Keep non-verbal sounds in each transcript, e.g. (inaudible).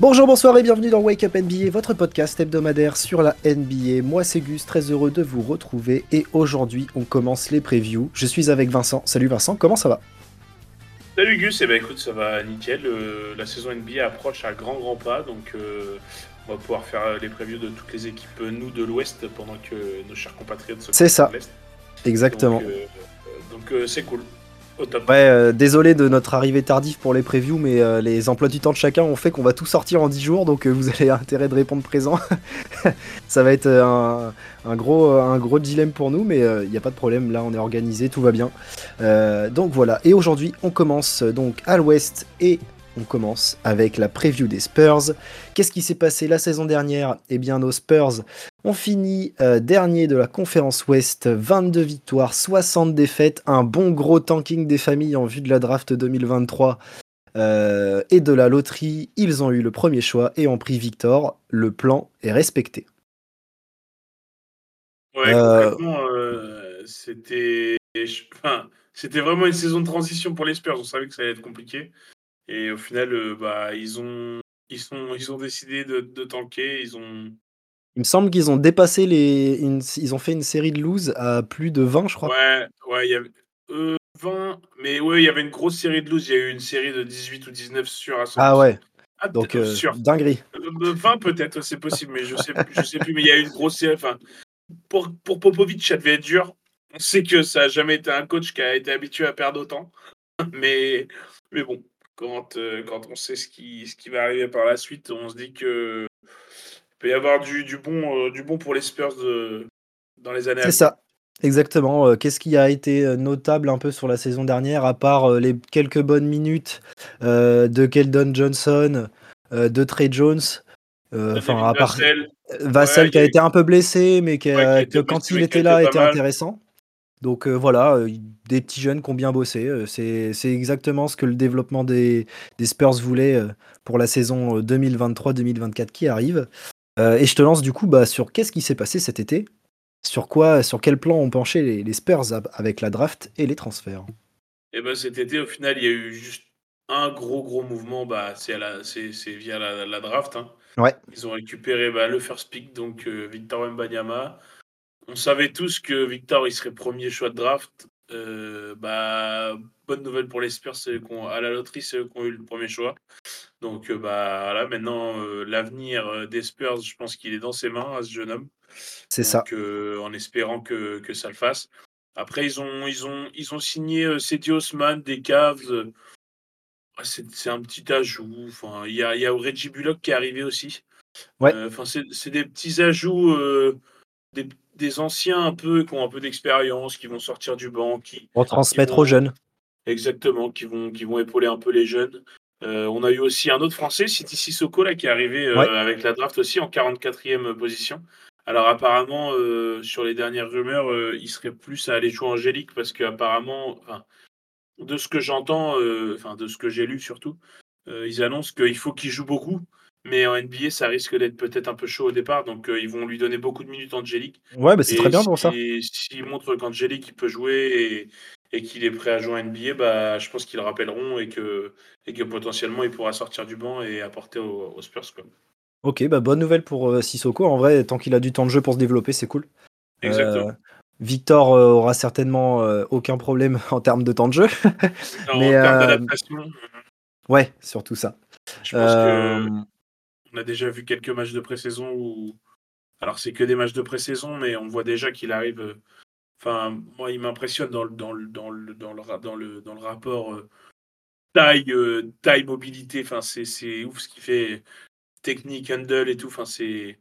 Bonjour, bonsoir et bienvenue dans Wake Up NBA, votre podcast hebdomadaire sur la NBA. Moi c'est Gus, très heureux de vous retrouver et aujourd'hui on commence les previews. Je suis avec Vincent. Salut Vincent, comment ça va? Salut Gus, et eh ben écoute ça va nickel. Euh, la saison NBA approche à grand grand pas donc euh, on va pouvoir faire les previews de toutes les équipes nous de l'Ouest pendant que nos chers compatriotes se C'est ça, exactement. Donc euh, c'est cool. Ouais, euh, désolé de notre arrivée tardive pour les previews, mais euh, les emplois du temps de chacun ont fait qu'on va tout sortir en 10 jours, donc euh, vous avez (laughs) intérêt de répondre présent. (laughs) ça va être un, gros, un gros dilemme pour nous, mais il n'y a pas de problème, là on est organisé, tout va bien. donc voilà, et aujourd'hui on commence donc à l'ouest et on commence avec la preview des Spurs. Qu'est-ce qui s'est passé la saison dernière? Eh bien, nos Spurs ont fini euh, dernier de la conférence Ouest, 22 victoires, 60 défaites, un bon gros tanking des familles en vue de la draft 2023 euh, et de la loterie. Ils ont eu le premier choix et ont pris Victor. Le plan est respecté. Ouais, euh, c'était. c'était vraiment une saison de transition pour les Spurs. On savait que ça allait être compliqué. Et au final, euh, bah, ils ont, ils sont, ils ont décidé de, de tanker. Ils ont. Il me semble qu'ils ont dépassé les. ils ont fait une série de lose à plus de 20, je crois. Ouais, ouais, il y avait. 20, euh, mais ouais, il y avait une grosse série de lose. Il y a eu une série de 18 ou 19 sur à Ah ouais. Ah, Donc, euh, dinguerie. 20 peut-être, c'est possible, mais je sais, je sais plus. Mais il y a eu une grosse série. Enfin, pour, pour Popovic, ça devait être dur. On sait que ça n'a jamais été un coach qui a été habitué à perdre autant. (laughs) Mais, mais bon, quand, euh, quand on sait ce qui, ce qui va arriver par la suite, on se dit que peut y avoir du, du bon, euh, du bon pour les Spurs de, dans les années C'est ça. Exactement. Euh, qu'est-ce qui a été notable un peu sur la saison dernière, à part les quelques bonnes minutes de Keldon Johnson, de Trey Jones Enfin, à part Vassell, qui a, été un peu blessé, mais qui, que quand il était là, était intéressant. Donc euh, voilà, euh, des petits jeunes qui ont bien bossé. Euh, c'est exactement ce que le développement des, Spurs voulait pour la saison 2023-2024 qui arrive. et je te lance du coup bah, sur qu'est-ce qui s'est passé cet été? Sur quoi, sur quel plan ont penché les, Spurs avec la draft et les transferts? Et eh ben cet été, au final, il y a eu juste un gros gros mouvement. Bah, c'est via la, draft. Hein. Ouais. Ils ont récupéré bah, le first pick, donc Victor Mbanyama on savait tous que Victor il serait premier choix de draft. Euh, bah, bonne nouvelle pour les Spurs, à la loterie, c'est eux qui ont eu le premier choix. Donc euh, bah là maintenant euh, l'avenir des Spurs, je pense qu'il est dans ses mains à ce jeune homme. C'est ça. en espérant que, que, ça le fasse. Après ils ont ils ont ils ont signé Cedi Osman des Cavs. C'est un petit ajout. Enfin il y a, y a Reggie Bullock qui est arrivé aussi. Ouais. Enfin c'est des petits ajouts. Des, des anciens un peu qui ont un peu d'expérience, qui vont sortir du banc, qui vont transmettre aux jeunes. Exactement, qui vont, qui vont épauler un peu les jeunes. Euh, on a eu aussi un autre Français, City Sissoko, là, qui est arrivé euh, avec la draft aussi en 44e position. Alors apparemment, euh, sur les dernières rumeurs, il serait plus à aller jouer Angélique parce qu'apparemment, de ce que j'entends, enfin de ce que j'ai lu surtout, ils annoncent qu'il faut qu'il joue beaucoup mais en NBA, ça risque d'être peut-être un peu chaud au départ, donc euh, ils vont lui donner beaucoup de minutes Angélique. Ouais, bah c'est très bien pour ça. S'il montre qu'Angélique il peut jouer et, qu'il est prêt à jouer en NBA, bah, je pense qu'ils le rappelleront et que, et que potentiellement il pourra sortir du banc et apporter aux, Spurs. Quoi. Ok, bah bonne nouvelle pour euh, Sissoko. En vrai, tant qu'il a du temps de jeu pour se développer, c'est cool. Exactement. Euh, Victor aura certainement aucun problème (laughs) en termes de temps de jeu. mais, en termes d'adaptation. Ouais, surtout ça. Je pense que on a déjà vu quelques matchs de pré-saison où. Alors, c'est que des matchs de pré-saison, mais on voit déjà qu'il arrive. Euh, enfin, moi, il m'impressionne dans, dans, le, dans, le, dans, le, dans le rapport euh, taille, euh, taille, mobilité. Enfin, c'est ouf ce qu'il fait. Technique, handle et tout. Enfin, c'est.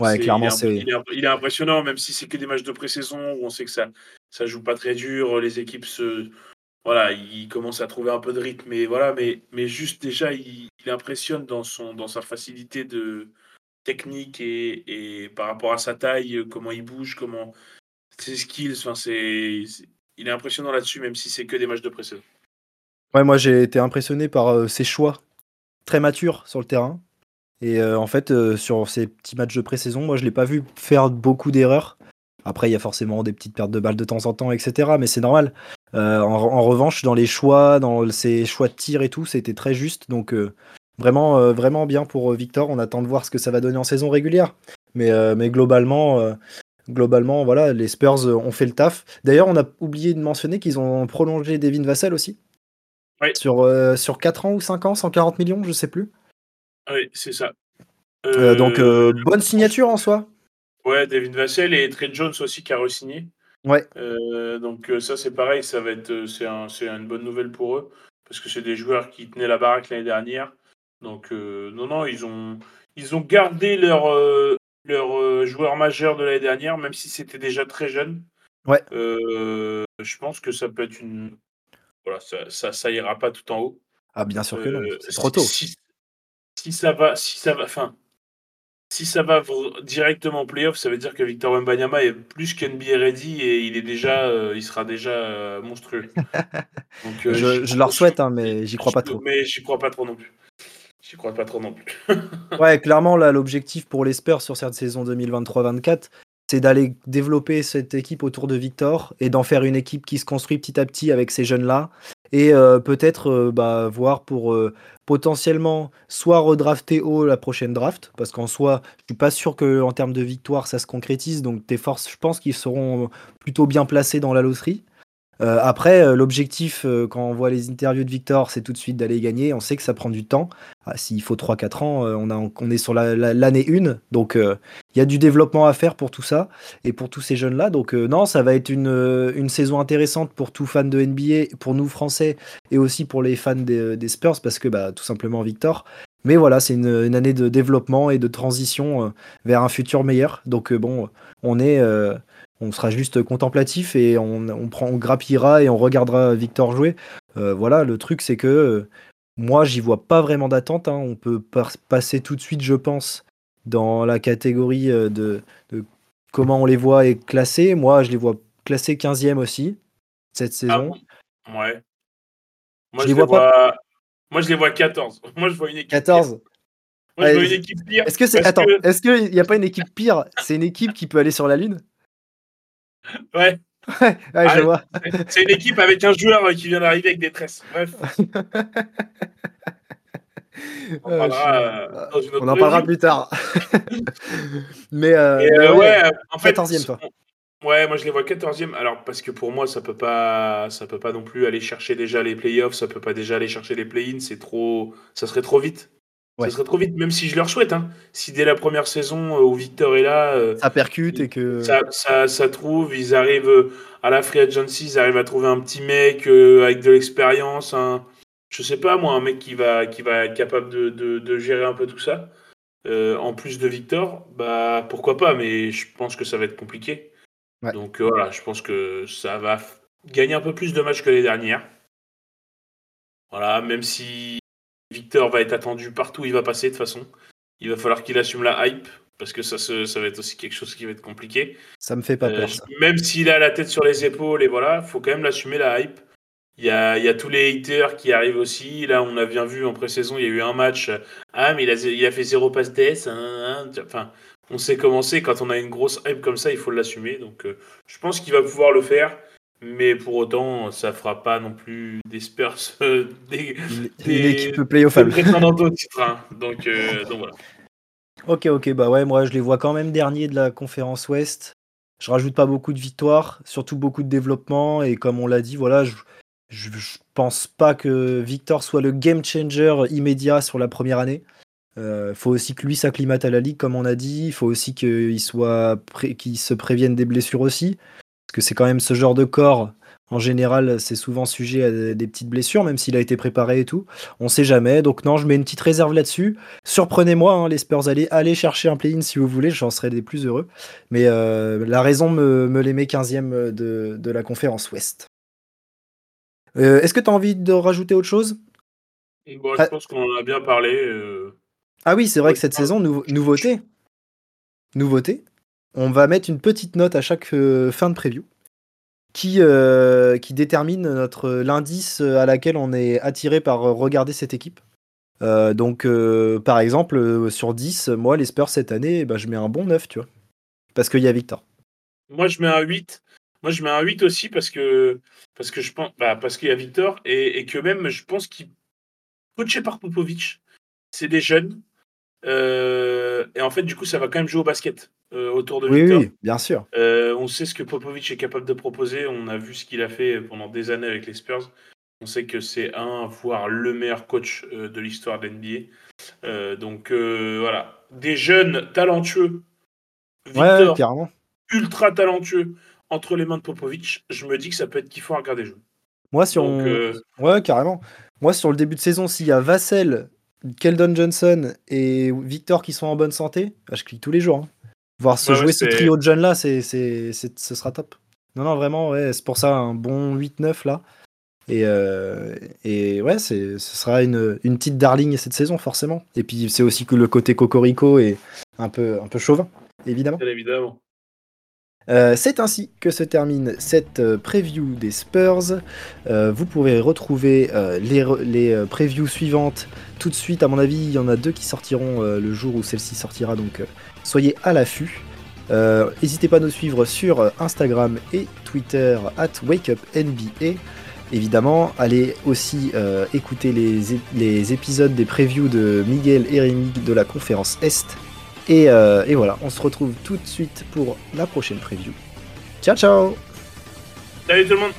Ouais, clairement, c'est. Il, est impressionnant, même si c'est que des matchs de pré-saison où on sait que ça, ça joue pas très dur. Les équipes se, voilà, il commence à trouver un peu de rythme, mais voilà, mais, mais juste déjà, il, impressionne dans, son, dans sa facilité de technique et, et, par rapport à sa taille, comment il bouge, comment ses skills, enfin, c'est, il est impressionnant là-dessus, même si c'est que des matchs de pré-saison. Ouais, moi j'ai été impressionné par euh, ses choix très matures sur le terrain. Et euh, en fait, euh, sur ces petits matchs de pré-saison, moi je l'ai pas vu faire beaucoup d'erreurs. Après, il y a forcément des petites pertes de balles de temps en temps, etc. Mais c'est normal. Euh, en, revanche, dans les choix, dans ses choix de tir et tout, c'était très juste. Donc, euh, vraiment, vraiment bien pour Victor. On attend de voir ce que ça va donner en saison régulière. Mais, mais globalement, globalement, voilà, les Spurs ont fait le taf. D'ailleurs, on a oublié de mentionner qu'ils ont prolongé Devin Vassell aussi. Sur, sur 4 ans ou 5 ans, 140 millions, je sais plus. Oui, c'est ça. donc, bonne signature en soi. Ouais, Devin Vassell et Trey Jones aussi qui a re-signé. Ouais. donc, ça, c'est pareil, ça va être, c'est un, une bonne nouvelle pour eux parce que c'est des joueurs qui tenaient la baraque l'année dernière. Donc, non, non, ils ont, ils ont gardé leur, leur euh, joueur majeur de l'année dernière, même si c'était déjà très jeune. Ouais. Euh, je pense que ça peut être une. Voilà, ça, ça, ira pas tout en haut. Ah, bien sûr que non, euh, c'est trop tôt. Si, ça va, si ça va, enfin, si ça va directement en playoff, ça veut dire que Victor Wembanyama est plus qu'NBA ready et il est déjà, il sera déjà monstrueux. (laughs) Donc, je, je, leur souhaite, hein, mais j'y crois pas trop. Mais j'y crois pas trop non plus. J'y crois pas trop non plus. ouais, clairement, là, l'objectif pour les Spurs sur cette saison 2023-24, c'est d'aller développer cette équipe autour de Victor et d'en faire une équipe qui se construit petit à petit avec ces jeunes-là. Et euh, peut-être euh, bah, voir pour euh, potentiellement soit redrafter haut la prochaine draft, parce qu'en soi, je suis pas sûr qu'en termes de victoire, ça se concrétise. Donc tes forces, je pense qu'ils seront plutôt bien placés dans la loterie. Euh, après, euh, l'objectif, euh, quand on voit les interviews de Victor, c'est tout de suite d'aller gagner. On sait que ça prend du temps. Ah, s'il faut 3-4 ans, on, a, on est sur l'année 1. Donc, il y a du développement à faire pour tout ça et pour tous ces jeunes-là. Donc, non, ça va être une, une, saison intéressante pour tous fans de NBA, pour nous Français et aussi pour les fans des, Spurs parce que, bah, tout simplement, Victor, mais voilà, c'est une, une, année de développement et de transition vers un futur meilleur. Donc bon, on est, on sera juste contemplatif et on, prend, on grappillera et on regardera Victor jouer. Euh, voilà, le truc c'est que euh, moi j'y vois pas vraiment d'attente. Hein. On peut passer tout de suite, je pense, dans la catégorie euh, de, comment on les voit et classés. Moi je les vois classés 15e aussi cette ah saison. ouais. Moi je, les vois, pas... Moi je les vois 14. Moi je vois une équipe. 14. Moi, je vois une équipe pire. Est-ce que c'est attends, est-ce qu'il n'y a pas une équipe pire? C'est une équipe qui peut aller sur la lune? (laughs) Ouais. Ouais, je ah, vois. C'est une équipe avec un joueur qui vient d'arriver avec des tresses. Bref. On, parlera, euh, on en parlera plus tard. (laughs) mais, euh, euh, ouais, en fait, 14e, toi. Ouais, moi je les vois 14e. Alors, parce que pour moi, ça peut pas, ça peut pas non plus aller chercher déjà les playoffs, ça peut pas déjà aller chercher les play-ins, c'est trop, ça serait trop vite. Ça serait trop vite, même si je leur souhaite. Hein. Si dès la première saison euh, où Victor est là, euh, ça percute et que ça, ça, ça, trouve, ils arrivent euh, à la free agency, ils arrivent à trouver un petit mec avec de l'expérience, un, je sais pas moi, un mec qui va, qui va être capable de, de, de gérer un peu tout ça. en plus de Victor, bah pourquoi pas, mais je pense que ça va être compliqué. Donc voilà, je pense que ça va gagner un peu plus de matchs que les dernières. Voilà, même si Victor va être attendu partout où il va passer de toute façon. Il va falloir qu'il assume la hype parce que ça, ça va être aussi quelque chose qui va être compliqué. Ça me fait pas peur. Euh, même s'il a la tête sur les épaules et voilà, faut quand même l'assumer la hype. Il y, a, il y a tous les haters qui arrivent aussi. Là, on a bien vu en pré-saison, il y a eu un match. Ah, mais il a, il a fait zéro passe DS. Hein, hein. enfin, on sait comment c'est. Quand on a une grosse hype comme ça, il faut l'assumer. Donc, euh, je pense qu'il va pouvoir le faire. Mais pour autant, ça fera pas non plus des Spurs, (laughs) euh, des, une équipe playoff au titre. Hein. Donc, euh, (laughs) donc voilà. Ok, ok, bah ouais, moi je les vois quand même dernier de la conférence Ouest. Je rajoute pas beaucoup de victoires, surtout beaucoup de développement. Et comme on l'a dit, voilà, je, je, pense pas que Victor soit le game changer immédiat sur la première année. Il euh, faut aussi que lui s'acclimate à la ligue, comme on a dit. Il faut aussi qu'il soit qu'il se prévienne des blessures aussi. Parce que c'est quand même ce genre de corps. En général, c'est souvent sujet à des petites blessures, même s'il a été préparé et tout. On sait jamais. Donc non, je mets une petite réserve là-dessus. Surprenez-moi, hein, les Spurs, allez, allez chercher un play-in si vous voulez, j'en serais des plus heureux. Mais euh, la raison me, me les met 15e de, de la conférence Ouest. Euh, est-ce que tu as envie de rajouter autre chose? Bon, Je ah. pense qu'on en a bien parlé. Euh. Ah oui, c'est vrai que cette saison, nouveauté. Nouveauté on va mettre une petite note à chaque euh, fin de preview qui, euh, qui détermine notre l'indice à laquelle on est attiré par regarder cette équipe. Euh, donc, par exemple, sur 10, moi, les Spurs cette année, bah, je mets un bon 9, tu vois. Parce qu'il y a Victor. Moi, je mets un 8. Moi, je mets un 8 aussi parce que, parce que je pense, bah, parce qu'il y a Victor et, que même, je pense qu'il coaché par Popovic. c'est des jeunes. Et en fait, du coup, ça va quand même jouer au basket autour de oui, Victor. Oui, bien sûr. on sait ce que Popovic est capable de proposer. On a vu ce qu'il a fait pendant des années avec les Spurs. On sait que c'est un, voire le meilleur coach de l'histoire de l'NBA. donc voilà, des jeunes talentueux. Victor, ouais, ultra talentueux entre les mains de Popovic. Je me dis que ça peut être kiffant à regarder jouer. Moi, sur ouais, carrément. Moi, sur le début de saison, s'il y a Vassell, Keldon Johnson et Victor qui sont en bonne santé, bah, je clique tous les jours. Hein. Voir se jouer ce trio de jeunes là, c'est, c'est, ce sera top. Non, non, vraiment, ouais, c'est pour ça un bon 8-9 là. Et, euh, et ouais, ce sera une, une, petite darling cette saison, forcément. Et puis c'est aussi que le côté Cocorico est un peu, un peu chauvin, évidemment. évidemment. Euh, c'est ainsi que se termine cette euh, preview des Spurs. Euh, vous pourrez retrouver les, previews suivantes tout de suite. À mon avis, il y en a deux qui sortiront le jour où celle-ci sortira, donc soyez à l'affût. N'hésitez pas à nous suivre sur Instagram et Twitter at WakeUpNBA. Évidemment, allez aussi écouter les, épisodes des previews de Miguel et de la conférence Est euh, et, voilà, on se retrouve tout de suite pour la prochaine preview. Ciao ciao Salut tout le monde